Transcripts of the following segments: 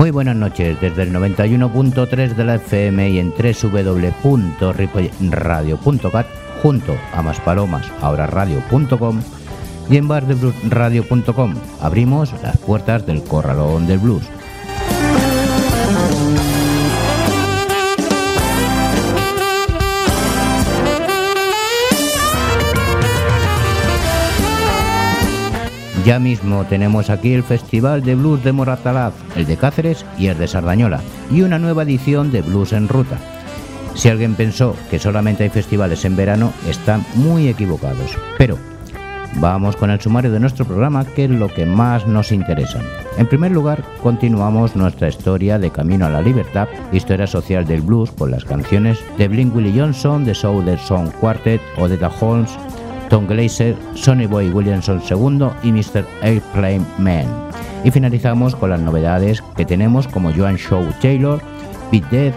Muy buenas noches desde el 91.3 de la FM y en www.ripoyradio.cat junto a Maspalomas, ahora radio.com y en bardebluesradio.com abrimos las puertas del corralón del blues. Ya mismo tenemos aquí el Festival de Blues de Moratalaz, el de Cáceres y el de Sardañola, y una nueva edición de Blues en Ruta. Si alguien pensó que solamente hay festivales en verano, están muy equivocados. Pero vamos con el sumario de nuestro programa, que es lo que más nos interesa. En primer lugar, continuamos nuestra historia de Camino a la Libertad, historia social del blues, con las canciones de Blink Willie Johnson, The Southern Song Quartet, Odetta Holmes, Tom Glazer, Sonny Boy Williamson II y Mr. Airplane Man. Y finalizamos con las novedades que tenemos como Joan Shaw Taylor, Beat Dead,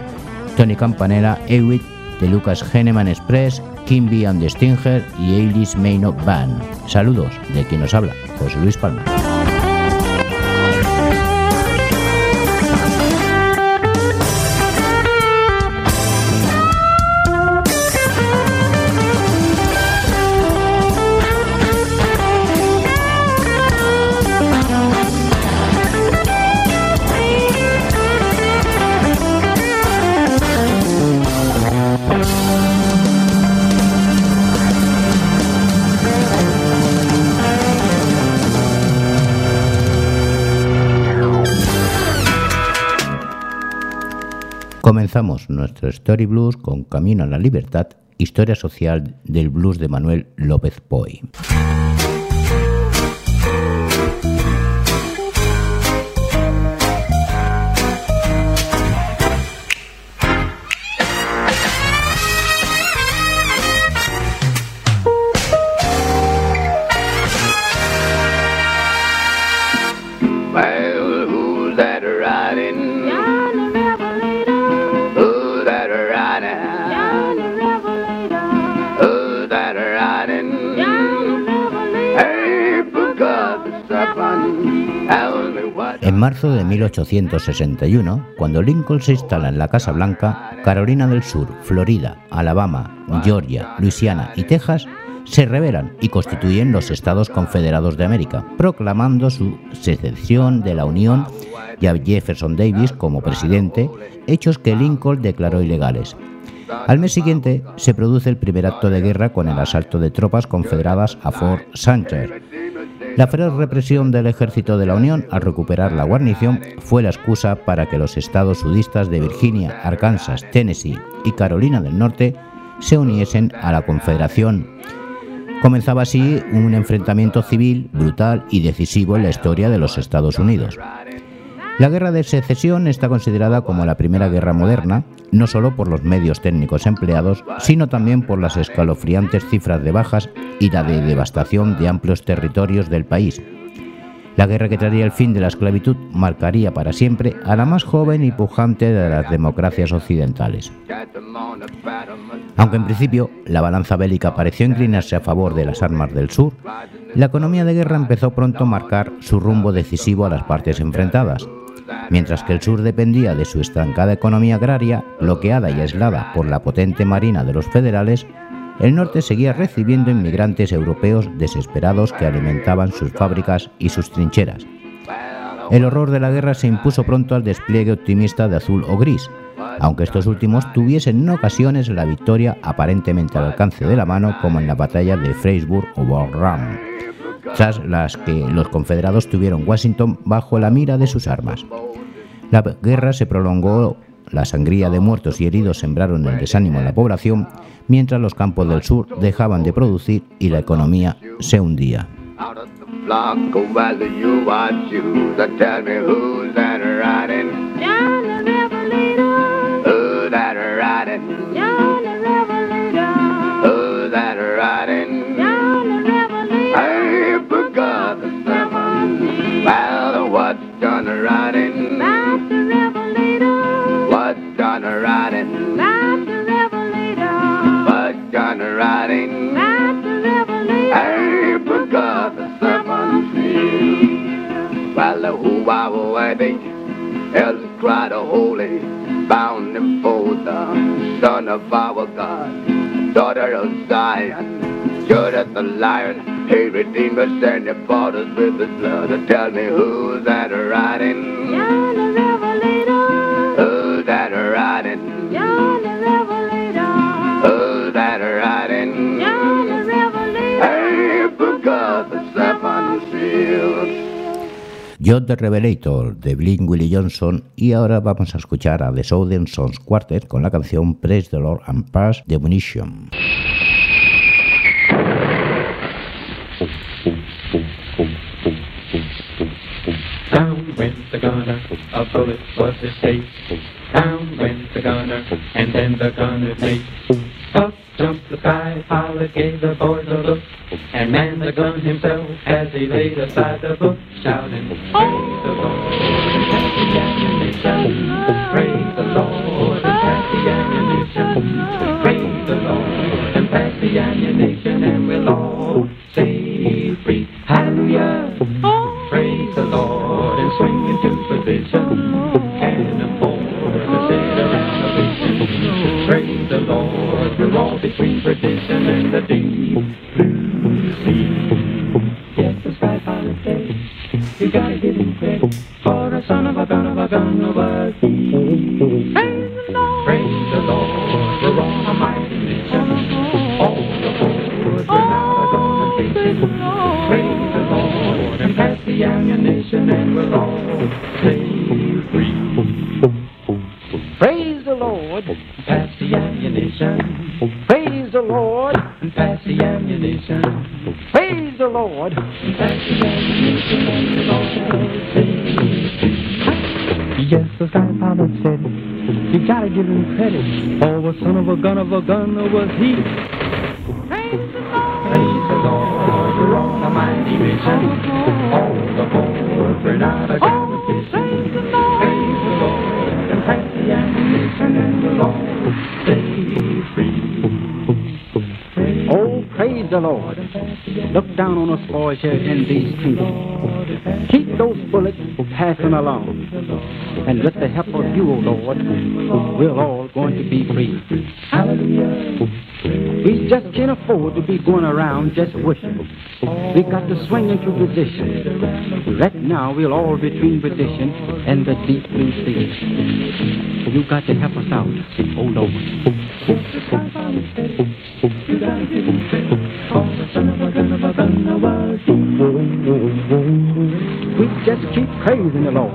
Tony Campanella, Ewitt, The Lucas Henneman Express, Kimby and the Stinger y Ailis Maynard Band. Saludos de quien nos habla, José Luis Palma. Comenzamos nuestro Story Blues con Camino a la Libertad, historia social del blues de Manuel López Poy. Marzo de 1861, cuando Lincoln se instala en la Casa Blanca, Carolina del Sur, Florida, Alabama, Georgia, Luisiana y Texas se rebelan y constituyen los Estados Confederados de América, proclamando su secesión de la Unión y a Jefferson Davis como presidente, hechos que Lincoln declaró ilegales. Al mes siguiente se produce el primer acto de guerra con el asalto de tropas confederadas a Fort Sumter. La feroz represión del ejército de la Unión al recuperar la guarnición fue la excusa para que los estados sudistas de Virginia, Arkansas, Tennessee y Carolina del Norte se uniesen a la Confederación. Comenzaba así un enfrentamiento civil brutal y decisivo en la historia de los Estados Unidos. La guerra de secesión está considerada como la primera guerra moderna, no solo por los medios técnicos empleados, sino también por las escalofriantes cifras de bajas y la de devastación de amplios territorios del país. La guerra que traería el fin de la esclavitud marcaría para siempre a la más joven y pujante de las democracias occidentales. Aunque en principio la balanza bélica pareció inclinarse a favor de las armas del sur, la economía de guerra empezó pronto a marcar su rumbo decisivo a las partes enfrentadas. Mientras que el sur dependía de su estancada economía agraria, bloqueada y aislada por la potente marina de los federales, el norte seguía recibiendo inmigrantes europeos desesperados que alimentaban sus fábricas y sus trincheras. El horror de la guerra se impuso pronto al despliegue optimista de azul o gris, aunque estos últimos tuviesen en ocasiones la victoria aparentemente al alcance de la mano, como en la batalla de Freysburg o Run, tras las que los confederados tuvieron Washington bajo la mira de sus armas. La guerra se prolongó, la sangría de muertos y heridos sembraron el desánimo en la población, mientras los campos del sur dejaban de producir y la economía se hundía. Ready. Elders cried a holy, bound him for the son of our God, daughter of Zion, Judah the lion. He redeemed us and he bought us with his blood. Tell me who's that riding? John the Revelator. Who's that riding? John the Revelator. Who's that riding? John the Revelator. Hey, forgot the seven seals. John the Revelator de Blink Willie Johnson y ahora vamos a escuchar a The Southern Sons Quartet con la canción Praise the Lord and Pass the Munition. Down went the gunner, and then the gunner made. Up jumped the sky pilot, gave the boys a look, and manned the gun himself as he laid aside the book, shouting, Praise the Lord, and the ammunition. Praise the Lord, and the ammunition. Praise the Lord, and pass the ammunition, and we'll all say free. Hallelujah. Praise the Lord and swing into position. Cannonball between perdition and the deep blue sea. Yes, the sky pilot said, you gotta give him credit for a son of a gun of a gun of a thief. Praise the Lord, we're on a mighty mission. All aboard, we're now gonna fishing. Praise the Lord and pass the ammunition and we'll all stay free. Praise the Lord, pass the ammunition. Praise the Lord, and pass the ammunition. Praise the Lord, and pass the ammunition and we'll all stay free. Yes, the sky pilot said, you gotta give him credit. Oh, a son of a gun of a gun was he. Praise the Lord, we're on a mighty mission. All aboard, we're not a competition. Praise the Lord, and pass the ammunition, and we'll all the Lord. Look down on us boys here in these trees. Keep those bullets passing along. And with the help of you, O Lord, we're all going to be free. We just can't afford to be going around just wishing. We got to swing into position. Right now, we'll all between position and the deep blue sea. You got to help us out, oh Lord. We just keep praising the Lord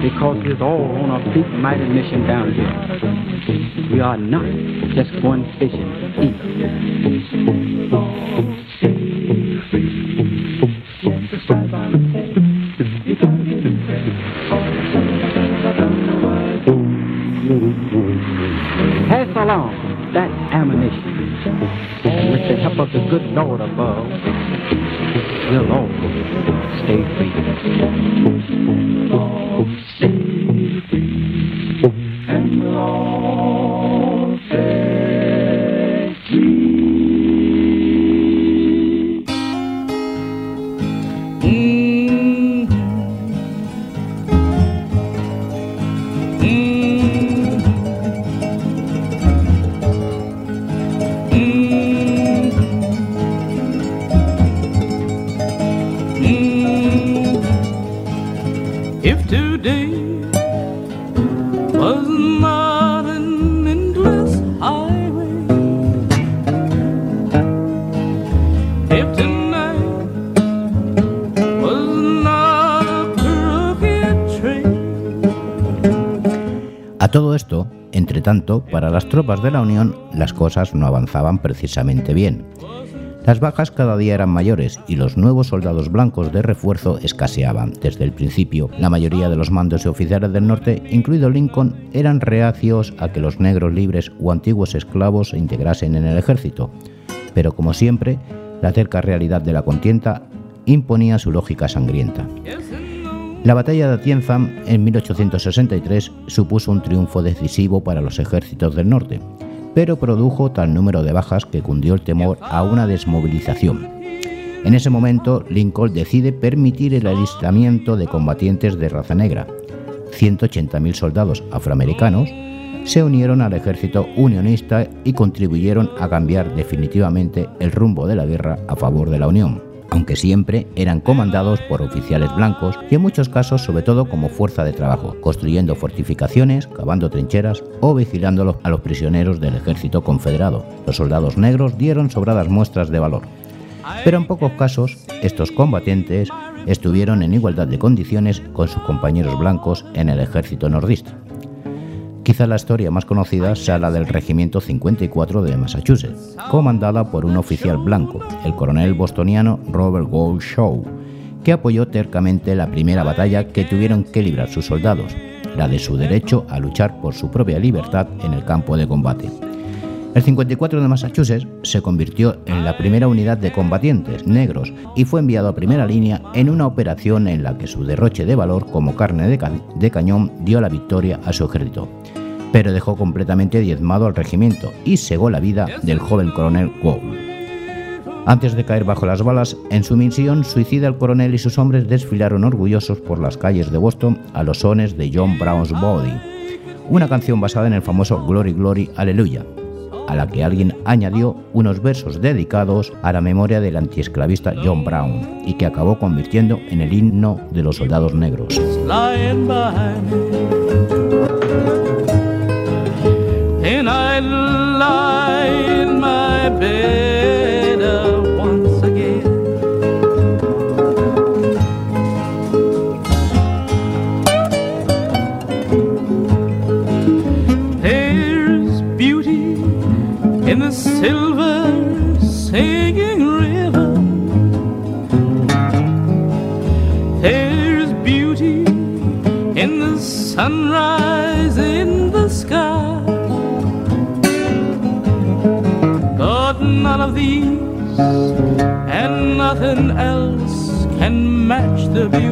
because we're all on a big mighty mission down here. We are not just going fishing either. Along that ammunition. With the help of the good Lord above, we'll all stay free. Stay tanto, para las tropas de la Unión las cosas no avanzaban precisamente bien. Las bajas cada día eran mayores y los nuevos soldados blancos de refuerzo escaseaban. Desde el principio, la mayoría de los mandos y oficiales del norte, incluido Lincoln, eran reacios a que los negros libres o antiguos esclavos se integrasen en el ejército. Pero como siempre, la cerca realidad de la contienda imponía su lógica sangrienta. La batalla de Atienzam en 1863 supuso un triunfo decisivo para los ejércitos del norte, pero produjo tal número de bajas que cundió el temor a una desmovilización. En ese momento, Lincoln decide permitir el alistamiento de combatientes de raza negra, 180.000 soldados afroamericanos se unieron al ejército unionista y contribuyeron a cambiar definitivamente el rumbo de la guerra a favor de la Unión, aunque siempre eran comandados por oficiales blancos y en muchos casos sobre todo como fuerza de trabajo, construyendo fortificaciones, cavando trincheras o vigilando a los prisioneros del ejército confederado. Los soldados negros dieron sobradas muestras de valor. Pero en pocos casos, estos combatientes estuvieron en igualdad de condiciones con sus compañeros blancos en el ejército nordista. Quizá la historia más conocida sea la del Regimiento 54 de Massachusetts, comandada por un oficial blanco, el coronel bostoniano Robert Gould Shaw, que apoyó tercamente la primera batalla que tuvieron que librar sus soldados, la de su derecho a luchar por su propia libertad en el campo de combate. El 54 de Massachusetts se convirtió en la primera unidad de combatientes negros y fue enviado a primera línea en una operación en la que su derroche de valor como carne de, de cañón dio la victoria a su ejército pero dejó completamente diezmado al regimiento y cegó la vida del joven coronel Gould. Antes de caer bajo las balas, en su misión suicida el coronel y sus hombres desfilaron orgullosos por las calles de Boston a los sones de John Brown's Body, una canción basada en el famoso Glory Glory Aleluya, a la que alguien añadió unos versos dedicados a la memoria del antiesclavista John Brown y que acabó convirtiendo en el himno de los soldados negros. And nothing else can match the beauty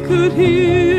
Could hear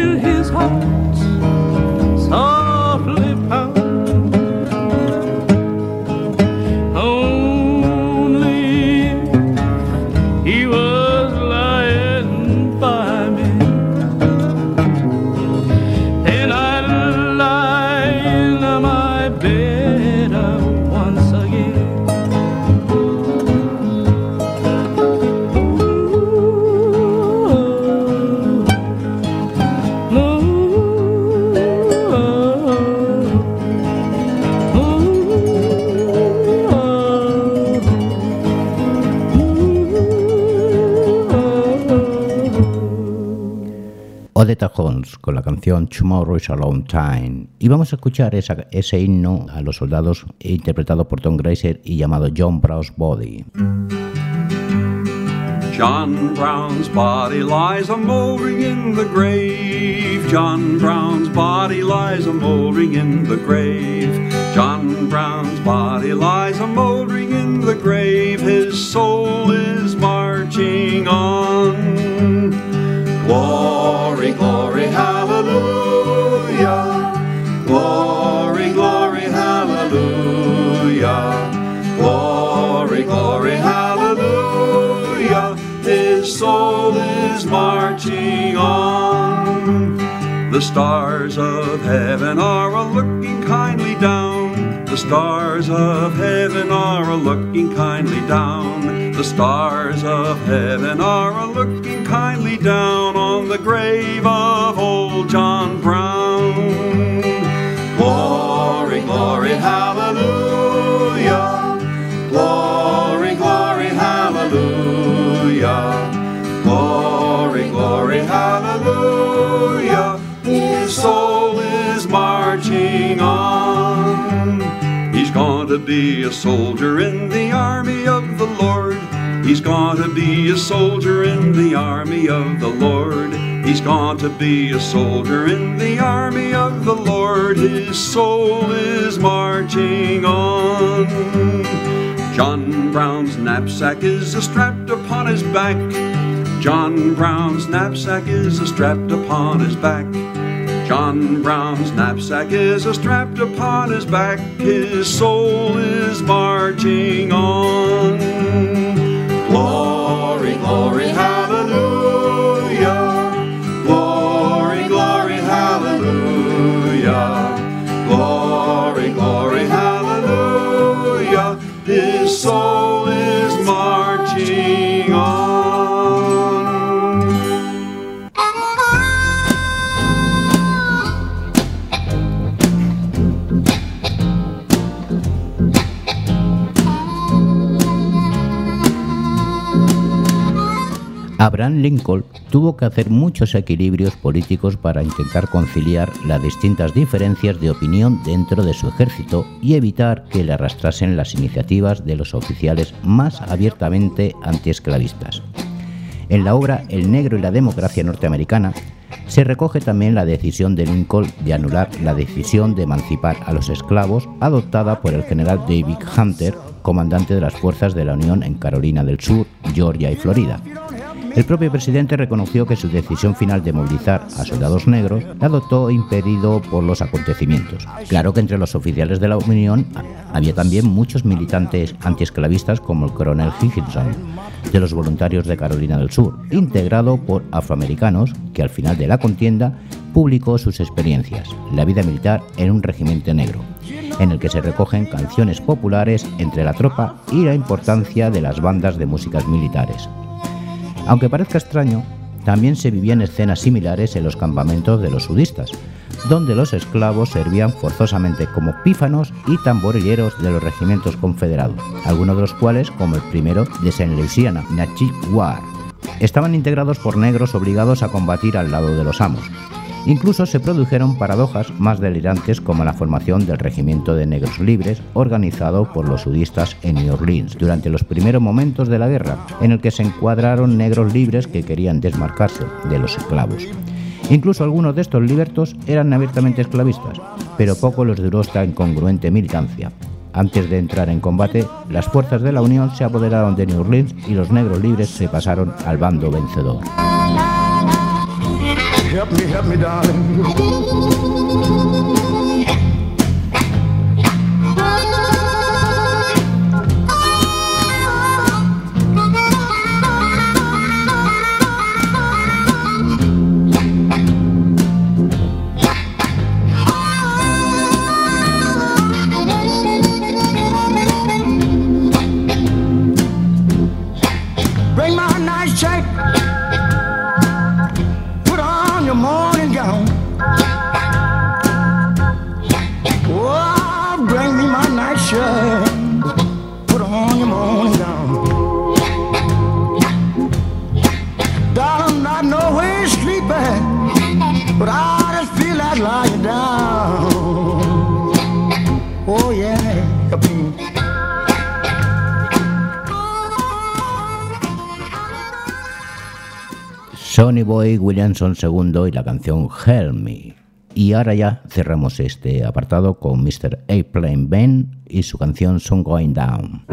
Odetta Holmes con la canción Tomorrow is a Long Time. Y vamos a escuchar esa- ese himno a los soldados interpretado por Tom Grazer y llamado John Brown's Body. John Brown's body lies a mouldering in the grave. John Brown's body lies a mouldering in the grave. John Brown's body lies a mouldering in the grave. His soul is marching on. Glory, glory, hallelujah. Glory, glory, hallelujah. Glory, glory, hallelujah. His soul is marching on. The stars of heaven are a looking kindly down. The stars of heaven are a looking kindly down. The stars of heaven are a looking kindly down on the grave of old John Brown. A soldier in the army of the Lord. He's to be a soldier in the army of the Lord. He's to be a soldier in the army of the Lord. His soul is marching on. John Brown's knapsack is strapped upon his back. John Brown's knapsack is strapped upon his back. John Brown's knapsack is strapped upon his back. His soul is marching on. Glory, glory, hallelujah. Glory, glory, hallelujah. Glory, glory, hallelujah. His soul Abraham Lincoln tuvo que hacer muchos equilibrios políticos para intentar conciliar las distintas diferencias de opinión dentro de su ejército y evitar que le arrastrasen las iniciativas de los oficiales más abiertamente antiesclavistas. En la obra El negro y la democracia norteamericana se recoge también la decisión de Lincoln de anular la decisión de emancipar a los esclavos adoptada por el general David Hunter, comandante de las fuerzas de la Unión en Carolina del Sur, Georgia y Florida. El propio presidente reconoció que su decisión final de movilizar a soldados negros la adoptó impedido por los acontecimientos. Claro que entre los oficiales de la Unión había también muchos militantes antiesclavistas como el coronel Higginson, de los voluntarios de Carolina del Sur, integrado por afroamericanos que al final de la contienda publicó sus experiencias, la vida militar en un regimiento negro, en el que se recogen canciones populares entre la tropa y la importancia de las bandas de músicas militares. Aunque parezca extraño, también se vivían escenas similares en los campamentos de los sudistas, donde los esclavos servían forzosamente como pífanos y tamborilleros de los regimientos confederados, algunos de los cuales, como el primero de Saint Louisiana, Natchee War, estaban integrados por negros obligados a combatir al lado de los amos. Incluso se produjeron paradojas más delirantes como la formación del Regimiento de Negros Libres organizado por los sudistas en New Orleans durante los primeros momentos de la guerra, en el que se encuadraron negros libres que querían desmarcarse de los esclavos. Incluso algunos de estos libertos eran abiertamente esclavistas, pero poco les duró esta incongruente militancia. Antes de entrar en combate, las fuerzas de la Unión se apoderaron de New Orleans y los negros libres se pasaron al bando vencedor. Help me, help me, darling. Williamson II y la canción Help Me. Y ahora ya cerramos este apartado con Mr. Airplane Ben y su canción Sun Going Down.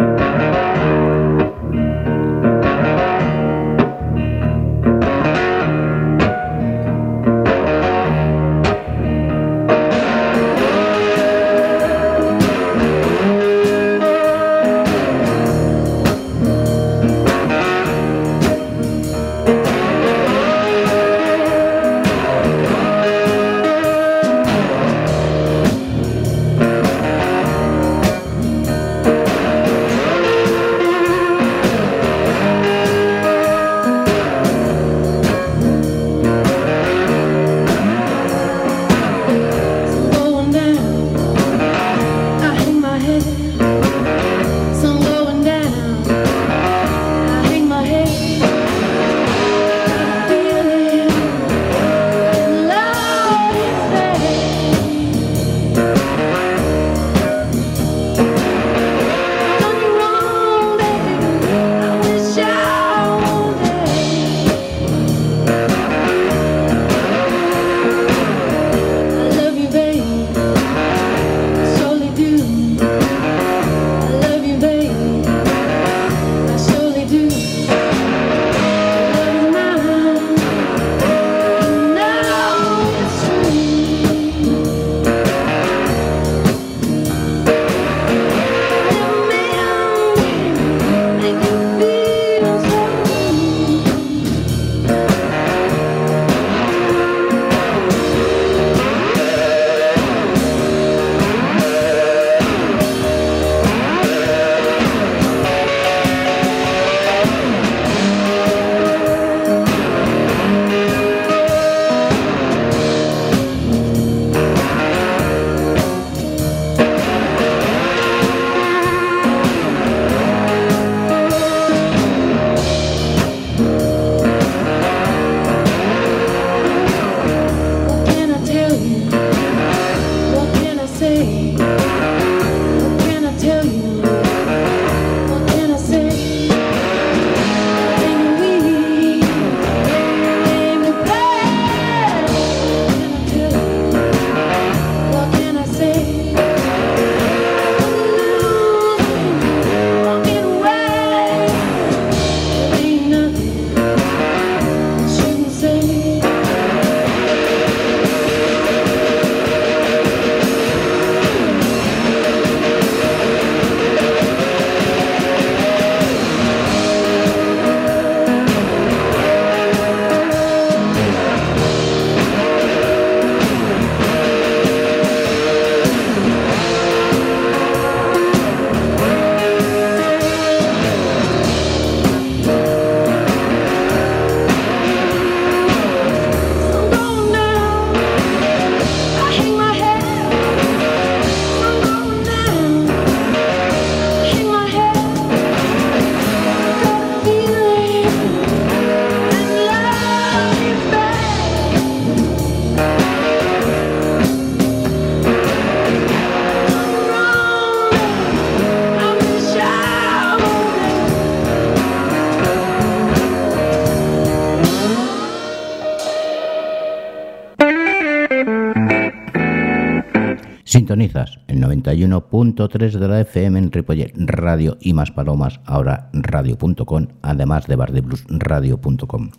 Sintonizas el 91.3 de la FM en Ripollet Radio y más palomas, ahora radio.com, además de bardebluesradio.com.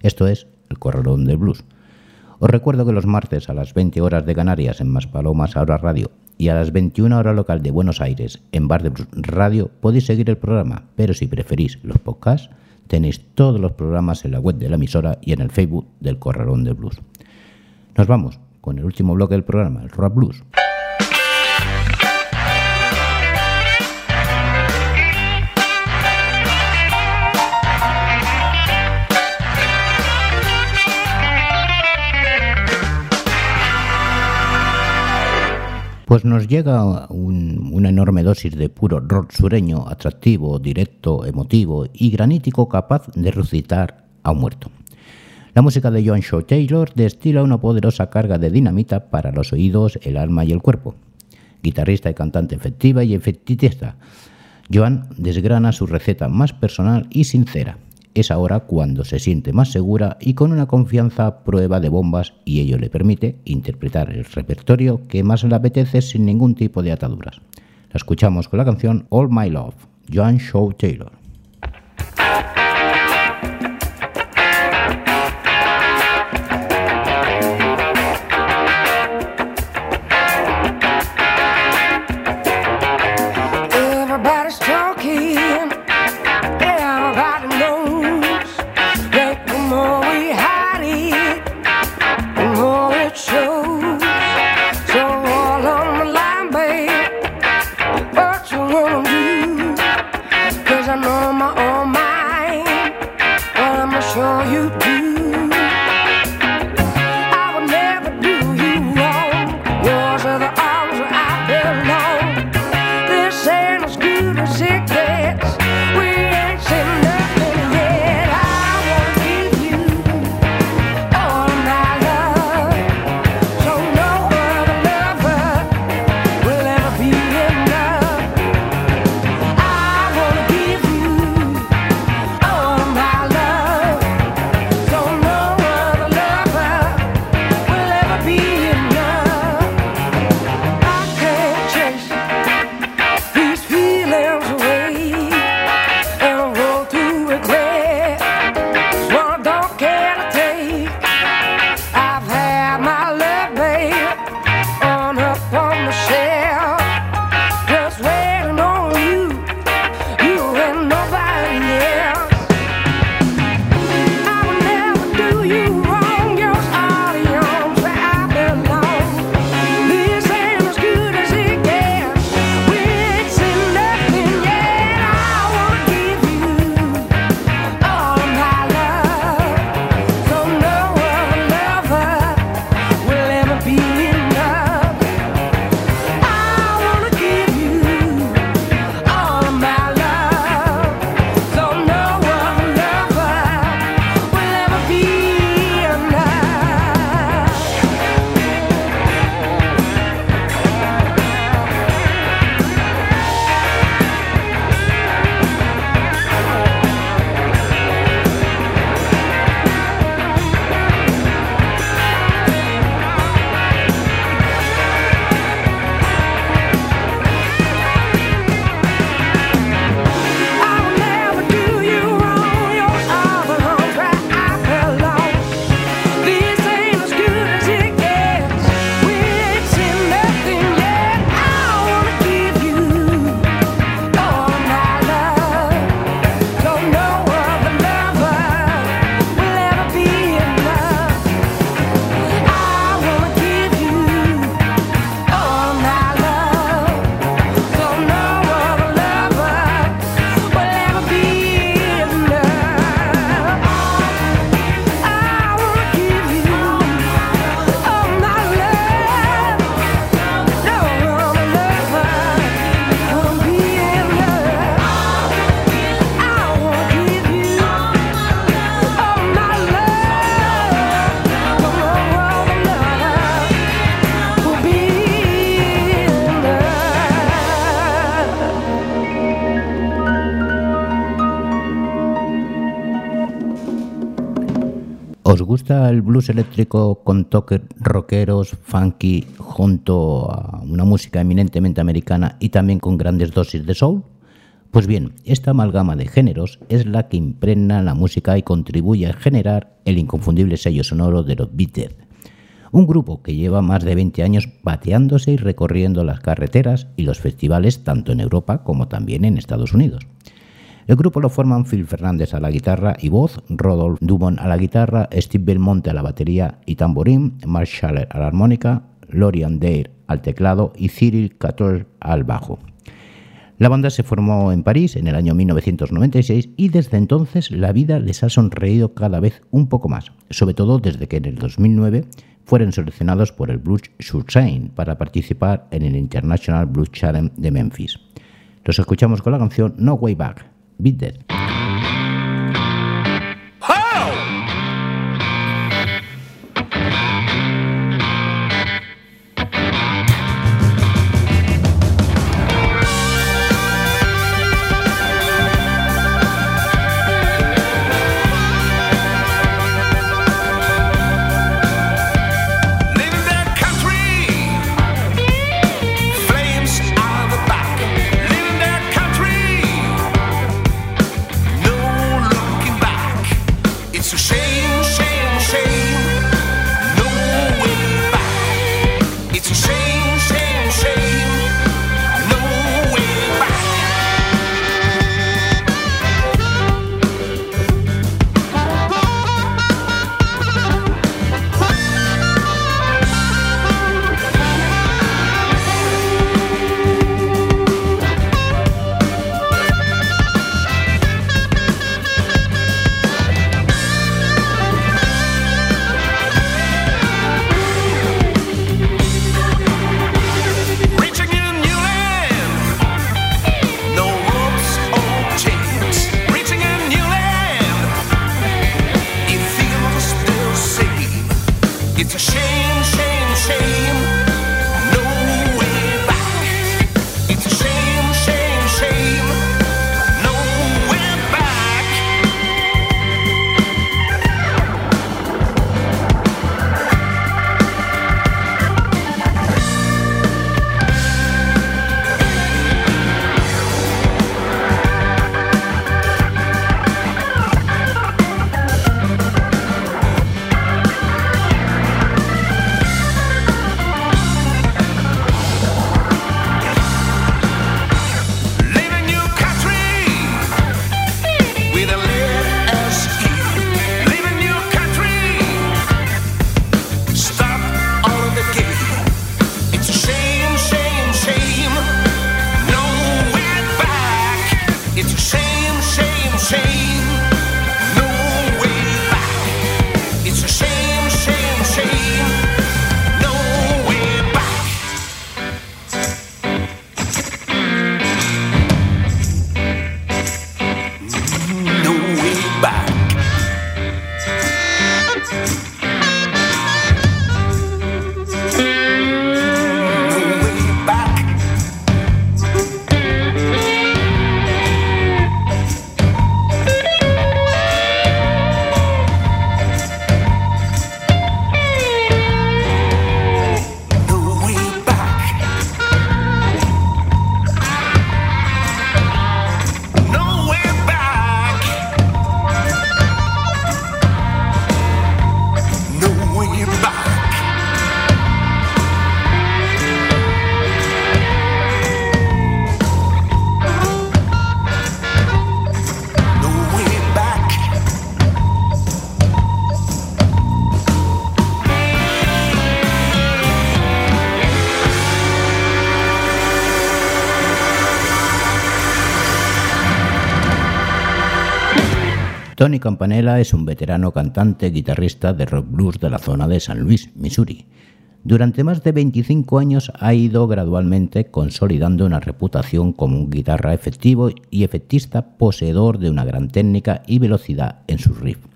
Esto es el Corralón del Blues. Os recuerdo que los martes a las 20 horas de Canarias en Más Palomas Ahora Radio y a las 21 horas local de Buenos Aires en Bar de Blues Radio podéis seguir el programa, pero si preferís los podcasts, tenéis todos los programas en la web de la emisora y en el Facebook del Corralón del Blues. Nos vamos con el último bloque del programa, el Rap Blues. Pues nos llega un- una enorme dosis de puro rock sureño, atractivo, directo, emotivo y granítico capaz de resucitar a un muerto. La música de John Shaw Taylor destila una poderosa carga de dinamita para los oídos, el alma y el cuerpo. Guitarrista y cantante efectiva y efectista, Joan desgrana su receta más personal y sincera. Es ahora cuando se siente más segura y con una confianza prueba de bombas y ello le permite interpretar el repertorio que más le apetece sin ningún tipo de ataduras. La escuchamos con la canción All My Love, Joan Shaw Taylor. ¿Os gusta el blues eléctrico con toques rockeros, funky, junto a una música eminentemente americana y también con grandes dosis de soul? Pues bien, esta amalgama de géneros es la que impregna la música y contribuye a generar el inconfundible sello sonoro de los Beatles. Un grupo que lleva más de 20 años pateándose y recorriendo las carreteras y los festivales tanto en Europa como también en Estados Unidos. El grupo lo forman Phil Fernández a la guitarra y voz, Rodolph Dumont a la guitarra, Steve Belmonte a la batería y tamborín, Mark Schaller a la armónica, Lorian Dare al teclado y Cyril Cator al bajo. La banda se formó en París en el año 1996 y desde entonces la vida les ha sonreído cada vez un poco más, sobre todo desde que en el 2009 fueron seleccionados por el Blues Sursain para participar en el International Blues Challenge de Memphis. Los escuchamos con la canción No Way Back, Beat Tony Campanella es un veterano cantante guitarrista de rock blues de la zona de San Luis, Missouri. Durante más de 25 años ha ido gradualmente consolidando una reputación como un guitarra efectivo y efectista poseedor de una gran técnica y velocidad en sus riffs.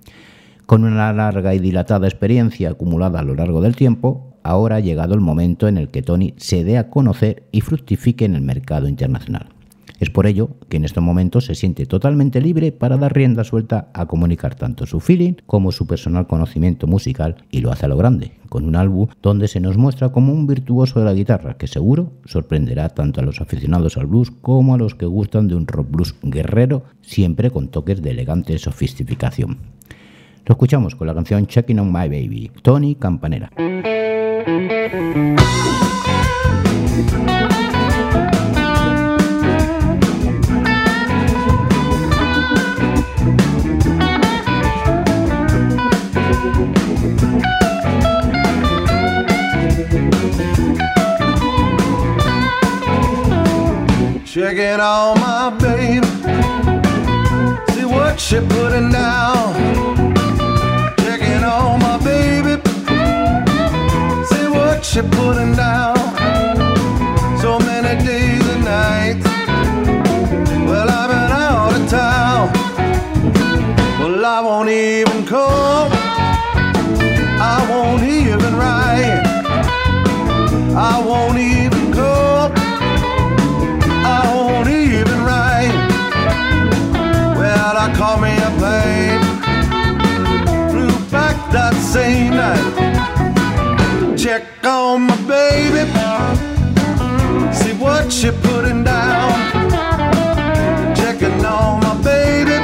Con una larga y dilatada experiencia acumulada a lo largo del tiempo, ahora ha llegado el momento en el que Tony se dé a conocer y fructifique en el mercado internacional. Es por ello que en estos momentos se siente totalmente libre para dar rienda suelta a comunicar tanto su feeling como su personal conocimiento musical y lo hace a lo grande, con un álbum donde se nos muestra como un virtuoso de la guitarra que seguro sorprenderá tanto a los aficionados al blues como a los que gustan de un rock blues guerrero, siempre con toques de elegante sofisticación. Lo escuchamos con la canción Checking on My Baby, Tony Campanera. Checking on my baby. See what she putting down. Checking on my baby. See what she putting down. Night. Check on my baby. See what she putting down. Checking on my baby.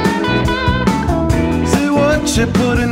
See what she putting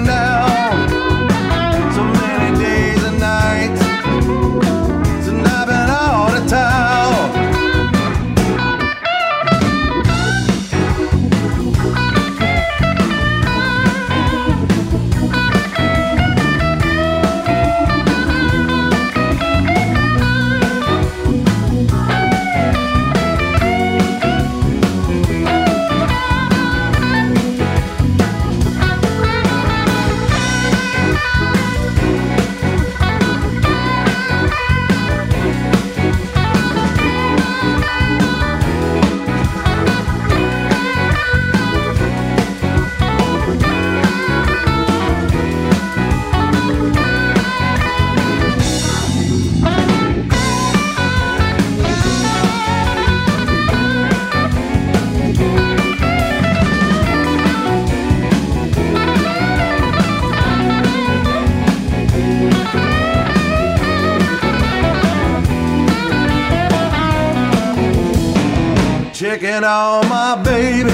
Checking on my baby.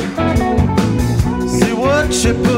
See what she putting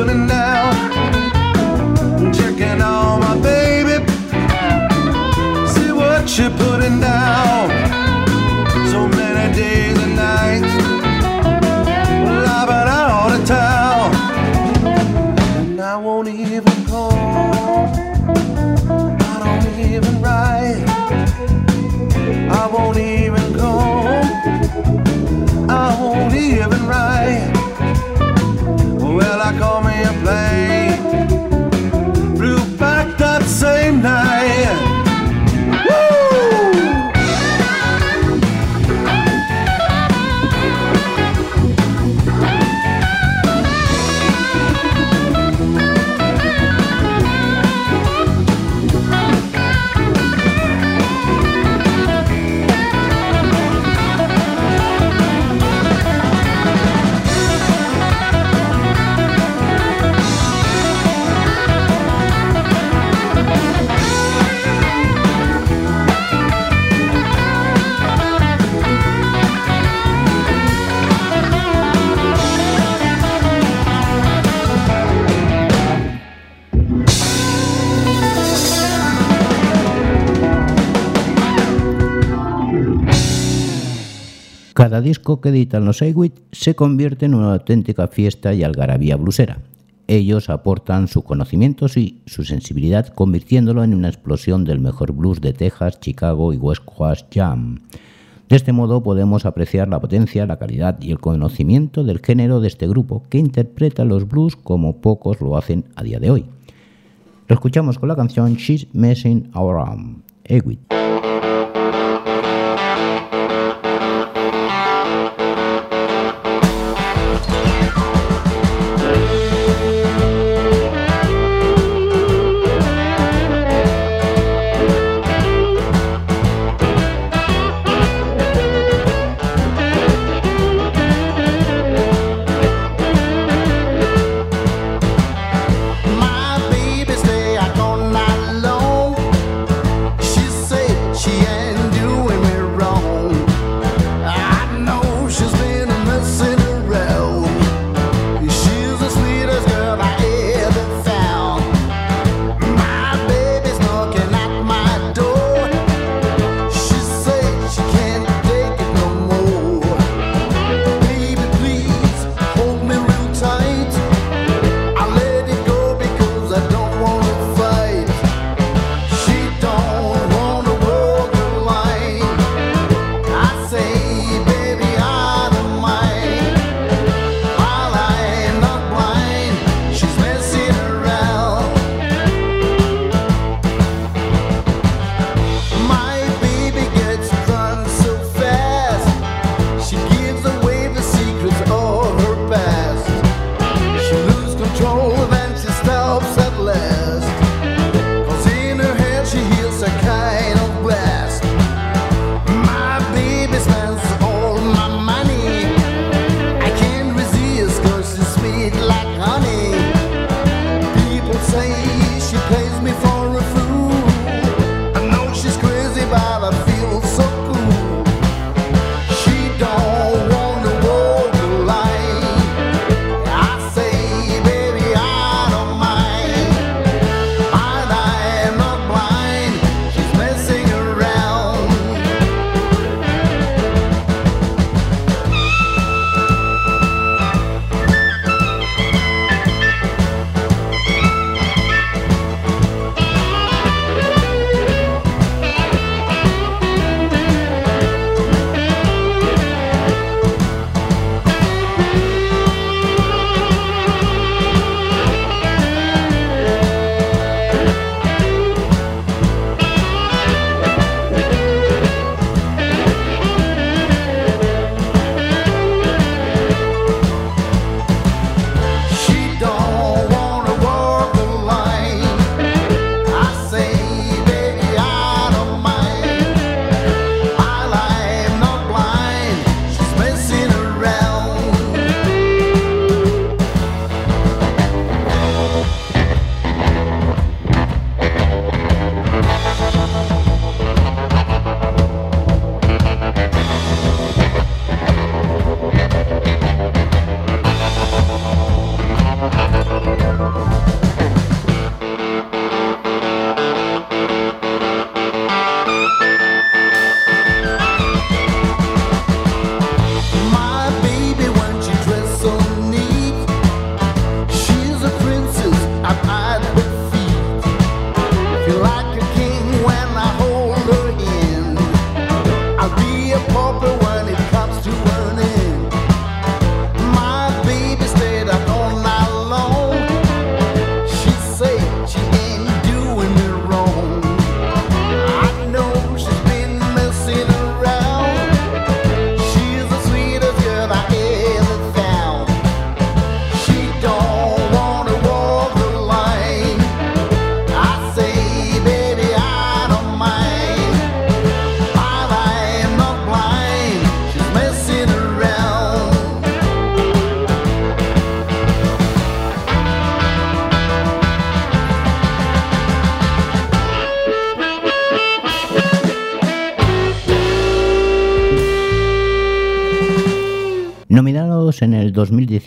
cada disco que editan los Eiwit se convierte en una auténtica fiesta y algarabía blusera. Ellos aportan sus conocimientos y su sensibilidad convirtiéndolo en una explosión del mejor blues de Texas, Chicago y West Coast Jam. De este modo podemos apreciar la potencia, la calidad y el conocimiento del género de este grupo que interpreta los blues como pocos lo hacen a día de hoy. Lo escuchamos con la canción She's Messing Around, Ewitt.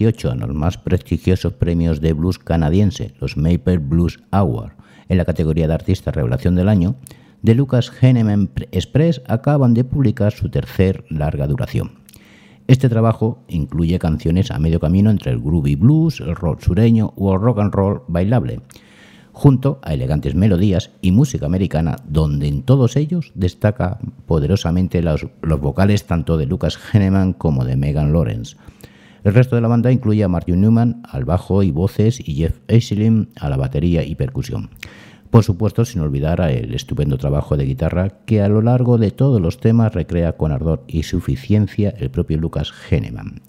2018 a los más prestigiosos premios de blues canadiense, los Maple Blues Award, en la categoría de artista revelación del año, The Lucas Henneman Express acaban de publicar su tercer larga duración. Este trabajo incluye canciones a medio camino entre el groovy blues, el rock sureño o el rock and roll bailable, junto a elegantes melodías y música americana, donde en todos ellos destaca poderosamente los, los vocales tanto de Lucas Henneman como de Megan Lawrence. El resto de la banda incluye a Martin Newman al bajo y voces y Jeff Aislinn a la batería y percusión. Por supuesto, sin olvidar el estupendo trabajo de guitarra que a lo largo de todos los temas recrea con ardor y suficiencia el propio Lucas Henneman.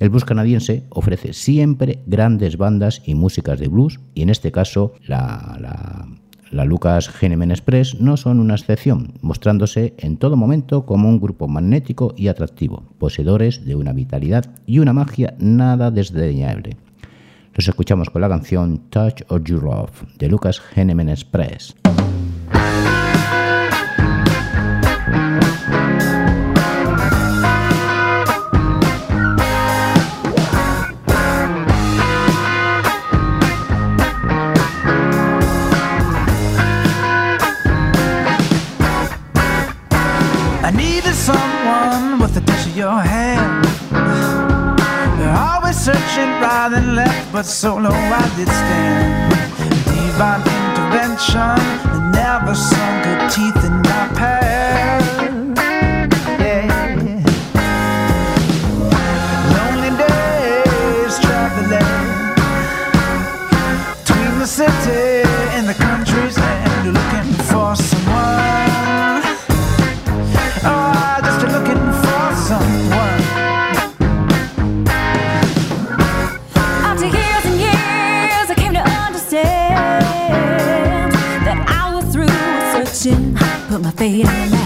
El blues canadiense ofrece siempre grandes bandas y músicas de blues, y en este caso la, la- la Lucas Henneman Express no son una excepción, mostrándose en todo momento como un grupo magnético y atractivo, poseedores de una vitalidad y una magia nada desdeñable. Los escuchamos con la canción Touch of Your Love de Lucas Henneman Express. Always right and left, but so low I did stand. Divine intervention, never sunk her teeth in my past. fading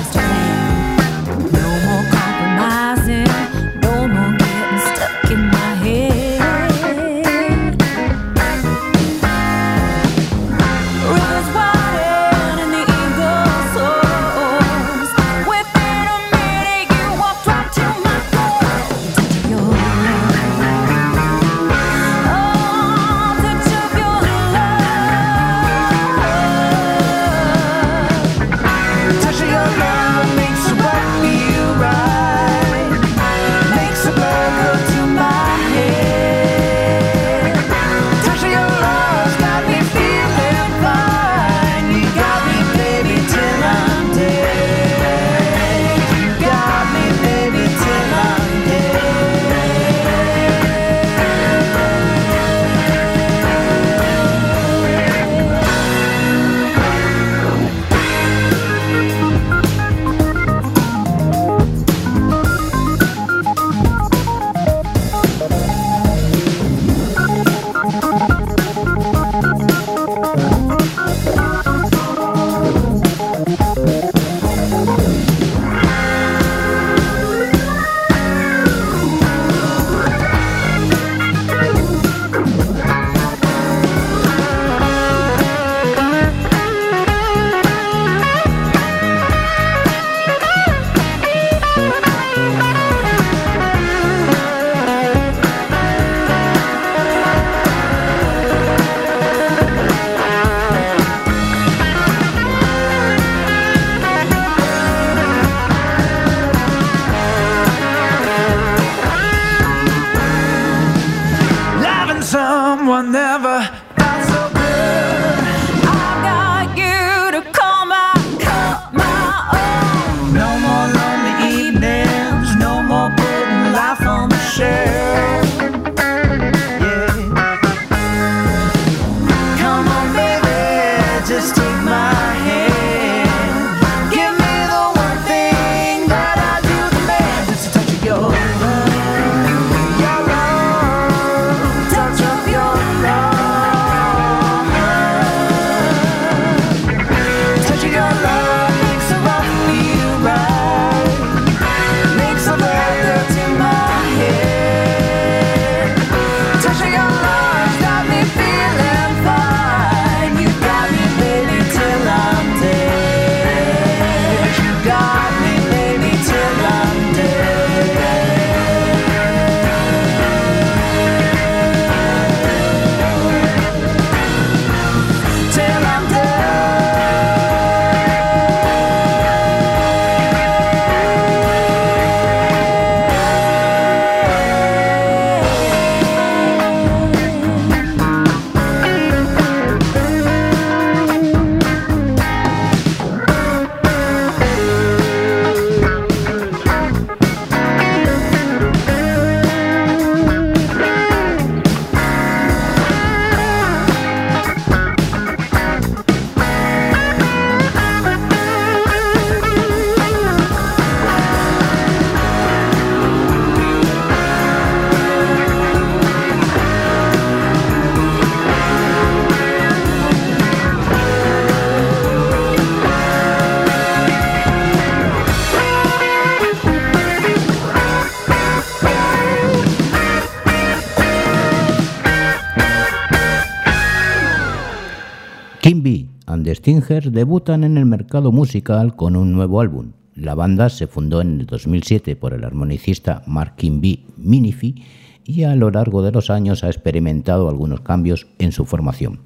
debutan en el mercado musical con un nuevo álbum. La banda se fundó en el 2007 por el armonicista Mark Kimby Minifi y a lo largo de los años ha experimentado algunos cambios en su formación.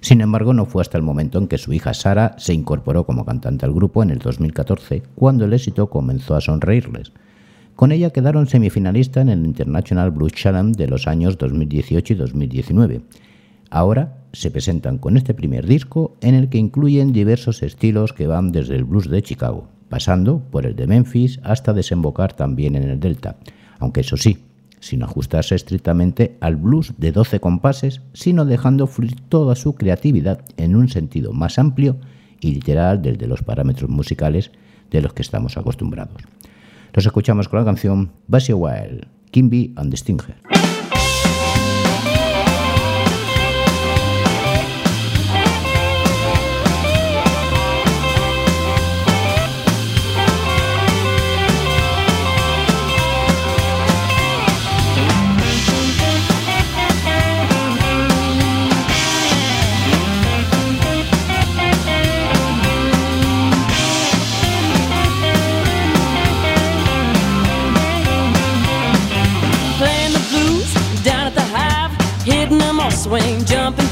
Sin embargo, no fue hasta el momento en que su hija Sara se incorporó como cantante al grupo en el 2014, cuando el éxito comenzó a sonreírles. Con ella quedaron semifinalistas en el International Blues Challenge de los años 2018 y 2019. Ahora se presentan con este primer disco en el que incluyen diversos estilos que van desde el blues de Chicago, pasando por el de Memphis hasta desembocar también en el Delta, aunque eso sí, sin ajustarse estrictamente al blues de 12 compases, sino dejando fluir toda su creatividad en un sentido más amplio y literal desde los parámetros musicales de los que estamos acostumbrados. Los escuchamos con la canción Basie Wild, Kimby and the Stinger.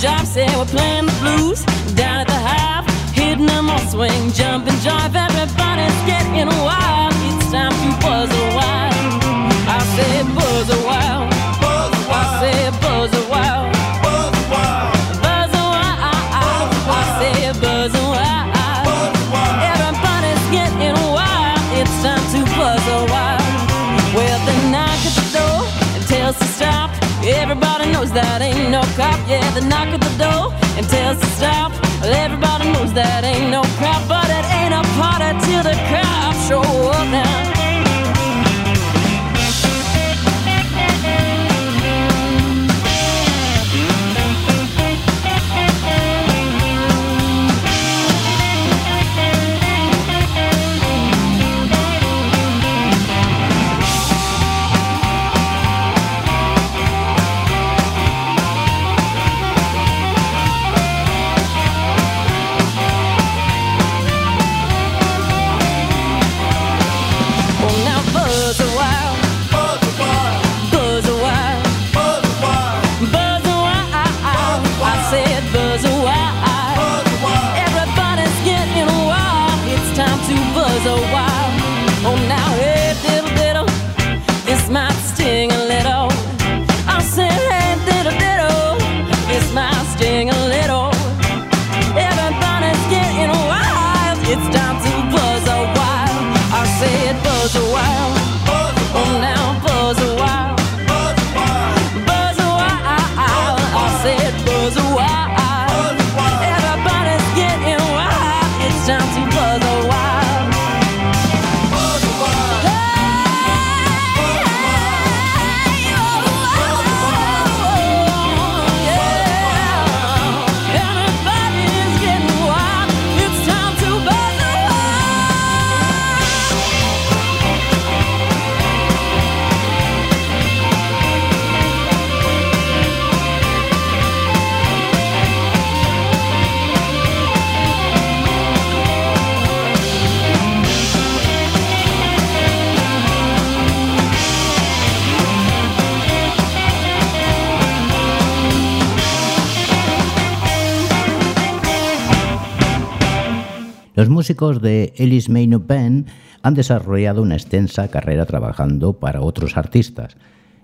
Jive. Say we're playing the blues down at the hive, hitting them all swing, the door and tells to stop. Well, everybody knows that ain't no cop, but it ain't a party till the cops show up It's time Los músicos de Ellis Maynard Band han desarrollado una extensa carrera trabajando para otros artistas.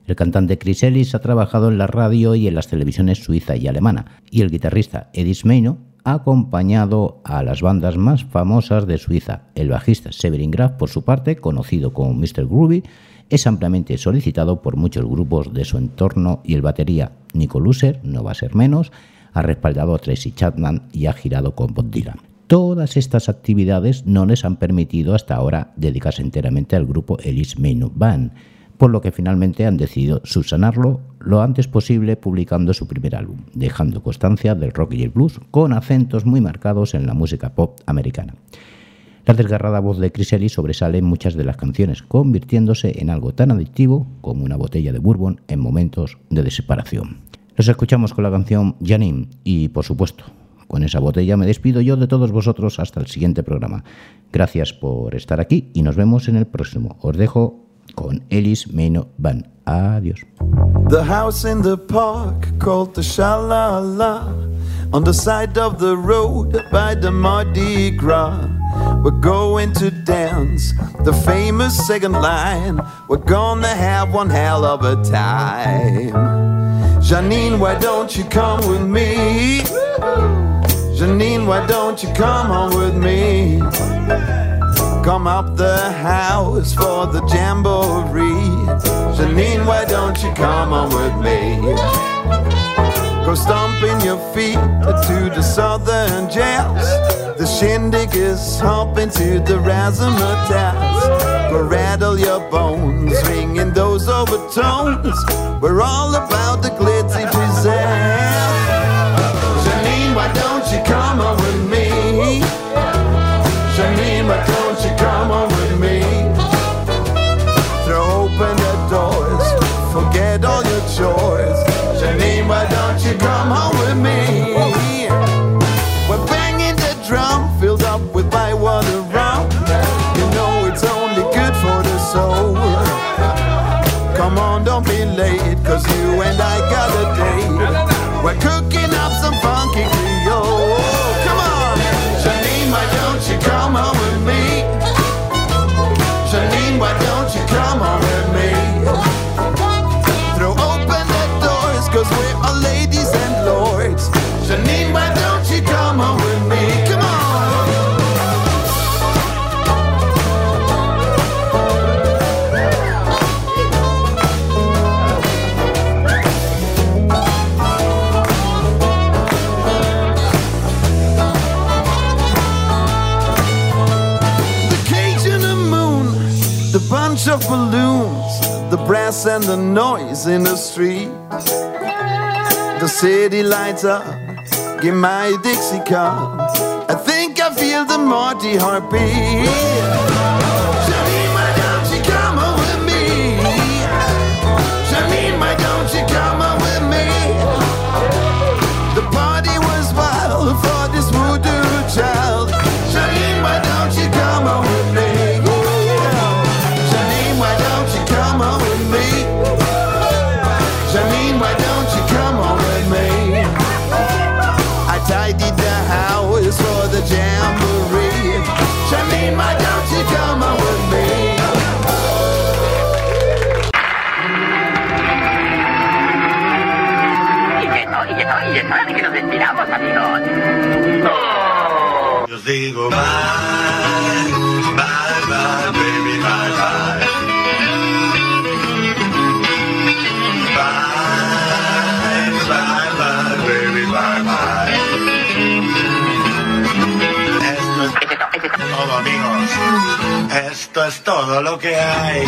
El cantante Chris Ellis ha trabajado en la radio y en las televisiones suiza y alemana, y el guitarrista Edis Meino ha acompañado a las bandas más famosas de Suiza. El bajista Severin Graf, por su parte, conocido como Mr. Groovy, es ampliamente solicitado por muchos grupos de su entorno y el batería Nico Luser, no va a ser menos, ha respaldado a Tracy Chapman y ha girado con Bob Dylan. Todas estas actividades no les han permitido hasta ahora dedicarse enteramente al grupo Ellis Maynard Band, por lo que finalmente han decidido subsanarlo lo antes posible publicando su primer álbum, dejando constancia del rock y el blues con acentos muy marcados en la música pop americana. La desgarrada voz de Chris Ellis sobresale en muchas de las canciones, convirtiéndose en algo tan adictivo como una botella de bourbon en momentos de desesperación. Los escuchamos con la canción Janine y, por supuesto, Con esa botella me despido yo de todos vosotros hasta el siguiente programa. Gracias por estar aquí y nos vemos en el próximo. Os dejo con Ellis Meno Van. Adiós. The house in the park called the Shalala on the side of the road by the Mardi Gras. We're going to dance the famous second line. We're gonna have one hell of a time. Janine, why don't you come with me? Janine, why don't you come on with me? Come up the house for the jamboree. Janine, why don't you come on with me? Go stomping your feet to the southern jazz. The shindig is hopping to the razzmatazz. Go rattle your bones, ringing those overtones. We're all about the glitzy pizzazz. Don't you come on with me? Why don't you come on the noise in the street. The city lights up, give my Dixie cup. I think I feel the Marty heartbeat. Digo bye, bye, bye, baby, bye, bye. Bye, bye, bye, baby, bye, bye. Esto es todo, amigos. Esto es todo lo que hay.